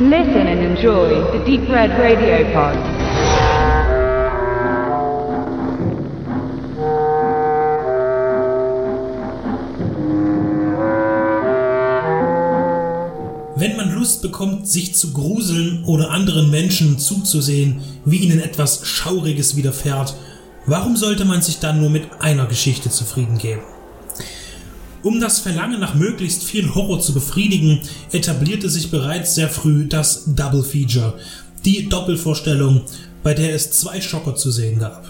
Listen and enjoy the Deep Red Radio Pod. Wenn man Lust bekommt, sich zu gruseln oder anderen Menschen zuzusehen, wie ihnen etwas Schauriges widerfährt, warum sollte man sich dann nur mit einer Geschichte zufrieden geben? Um das Verlangen nach möglichst viel Horror zu befriedigen, etablierte sich bereits sehr früh das Double Feature, die Doppelvorstellung, bei der es zwei Schocker zu sehen gab.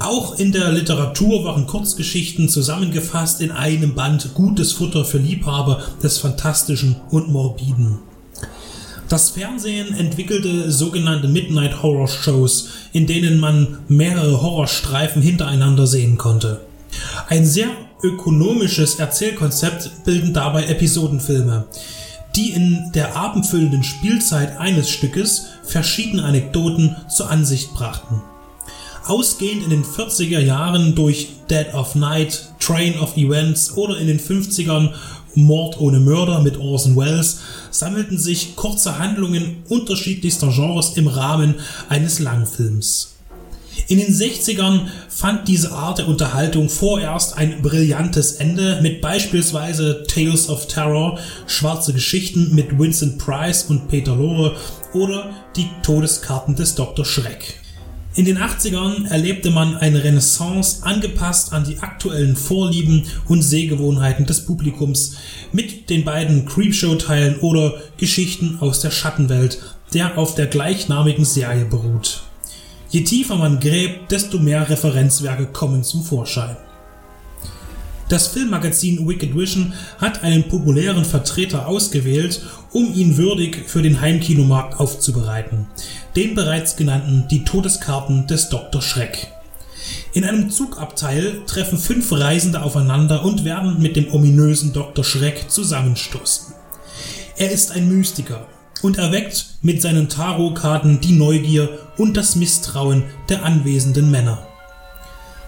Auch in der Literatur waren Kurzgeschichten zusammengefasst in einem Band gutes Futter für Liebhaber des Fantastischen und Morbiden. Das Fernsehen entwickelte sogenannte Midnight Horror Shows, in denen man mehrere Horrorstreifen hintereinander sehen konnte. Ein sehr ökonomisches Erzählkonzept bilden dabei Episodenfilme, die in der abendfüllenden Spielzeit eines Stückes verschiedene Anekdoten zur Ansicht brachten. Ausgehend in den 40er Jahren durch Dead of Night, Train of Events oder in den 50ern Mord ohne Mörder mit Orson Welles sammelten sich kurze Handlungen unterschiedlichster Genres im Rahmen eines Langfilms. In den 60ern fand diese Art der Unterhaltung vorerst ein brillantes Ende mit beispielsweise Tales of Terror, schwarze Geschichten mit Vincent Price und Peter Lorre oder die Todeskarten des Dr. Schreck. In den 80ern erlebte man eine Renaissance angepasst an die aktuellen Vorlieben und Sehgewohnheiten des Publikums mit den beiden Creepshow-Teilen oder Geschichten aus der Schattenwelt, der auf der gleichnamigen Serie beruht. Je tiefer man gräbt, desto mehr Referenzwerke kommen zum Vorschein. Das Filmmagazin Wicked Vision hat einen populären Vertreter ausgewählt, um ihn würdig für den Heimkinomarkt aufzubereiten, den bereits genannten Die Todeskarten des Dr. Schreck. In einem Zugabteil treffen fünf Reisende aufeinander und werden mit dem ominösen Dr. Schreck zusammenstoßen. Er ist ein Mystiker und erweckt mit seinen Tarotkarten die Neugier und das Misstrauen der anwesenden Männer.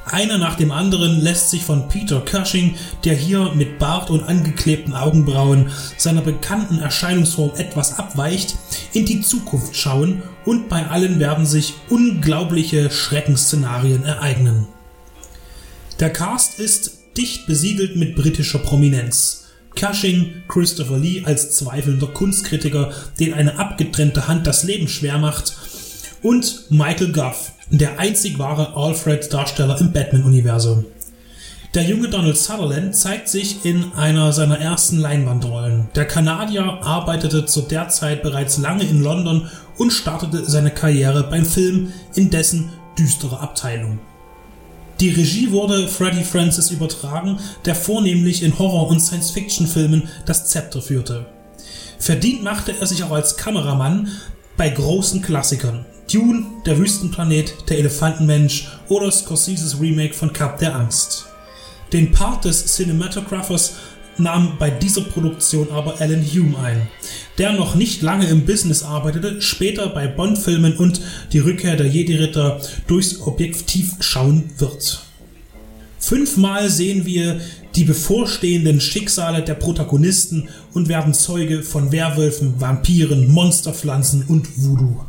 Einer nach dem anderen lässt sich von Peter Cushing, der hier mit Bart und angeklebten Augenbrauen seiner bekannten Erscheinungsform etwas abweicht, in die Zukunft schauen und bei allen werden sich unglaubliche Schreckensszenarien ereignen. Der Cast ist dicht besiedelt mit britischer Prominenz. Cushing, Christopher Lee als zweifelnder Kunstkritiker, den eine abgetrennte Hand das Leben schwer macht, und Michael Goff, der einzig wahre Alfred-Darsteller im Batman-Universum. Der junge Donald Sutherland zeigt sich in einer seiner ersten Leinwandrollen. Der Kanadier arbeitete zu der Zeit bereits lange in London und startete seine Karriere beim Film in dessen düstere Abteilung. Die Regie wurde Freddie Francis übertragen, der vornehmlich in Horror- und Science-Fiction-Filmen das Zepter führte. Verdient machte er sich auch als Kameramann bei großen Klassikern. Dune, Der Wüstenplanet, Der Elefantenmensch oder Scorseses Remake von Cup der Angst. Den Part des Cinematographers nahm bei dieser Produktion aber Alan Hume ein, der noch nicht lange im Business arbeitete, später bei Bond-Filmen und die Rückkehr der Jedi-Ritter durchs Objektiv schauen wird. Fünfmal sehen wir die bevorstehenden Schicksale der Protagonisten und werden Zeuge von Werwölfen, Vampiren, Monsterpflanzen und Voodoo.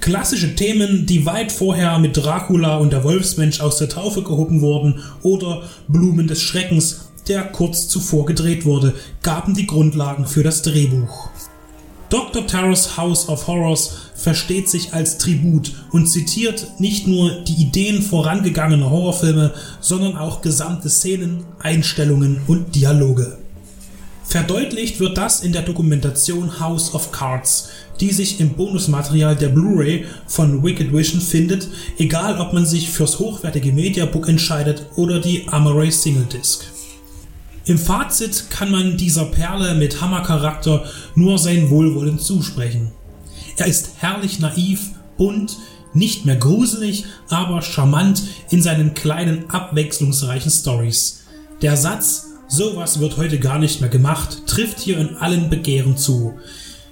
Klassische Themen, die weit vorher mit Dracula und der Wolfsmensch aus der Taufe gehoben wurden oder Blumen des Schreckens, der kurz zuvor gedreht wurde, gaben die Grundlagen für das Drehbuch. Dr. Terrors House of Horrors versteht sich als Tribut und zitiert nicht nur die Ideen vorangegangener Horrorfilme, sondern auch gesamte Szenen, Einstellungen und Dialoge. Verdeutlicht wird das in der Dokumentation House of Cards, die sich im Bonusmaterial der Blu-ray von Wicked Vision findet, egal ob man sich fürs hochwertige Mediabook entscheidet oder die Amaray Single Disc. Im Fazit kann man dieser Perle mit Hammercharakter nur sein Wohlwollen zusprechen. Er ist herrlich naiv, bunt, nicht mehr gruselig, aber charmant in seinen kleinen abwechslungsreichen Stories. Der Satz, sowas wird heute gar nicht mehr gemacht, trifft hier in allen Begehren zu.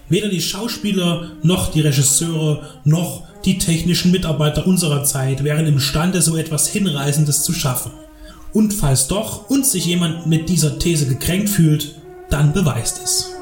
Weder die Schauspieler noch die Regisseure noch die technischen Mitarbeiter unserer Zeit wären imstande, so etwas Hinreißendes zu schaffen. Und falls doch und sich jemand mit dieser These gekränkt fühlt, dann beweist es.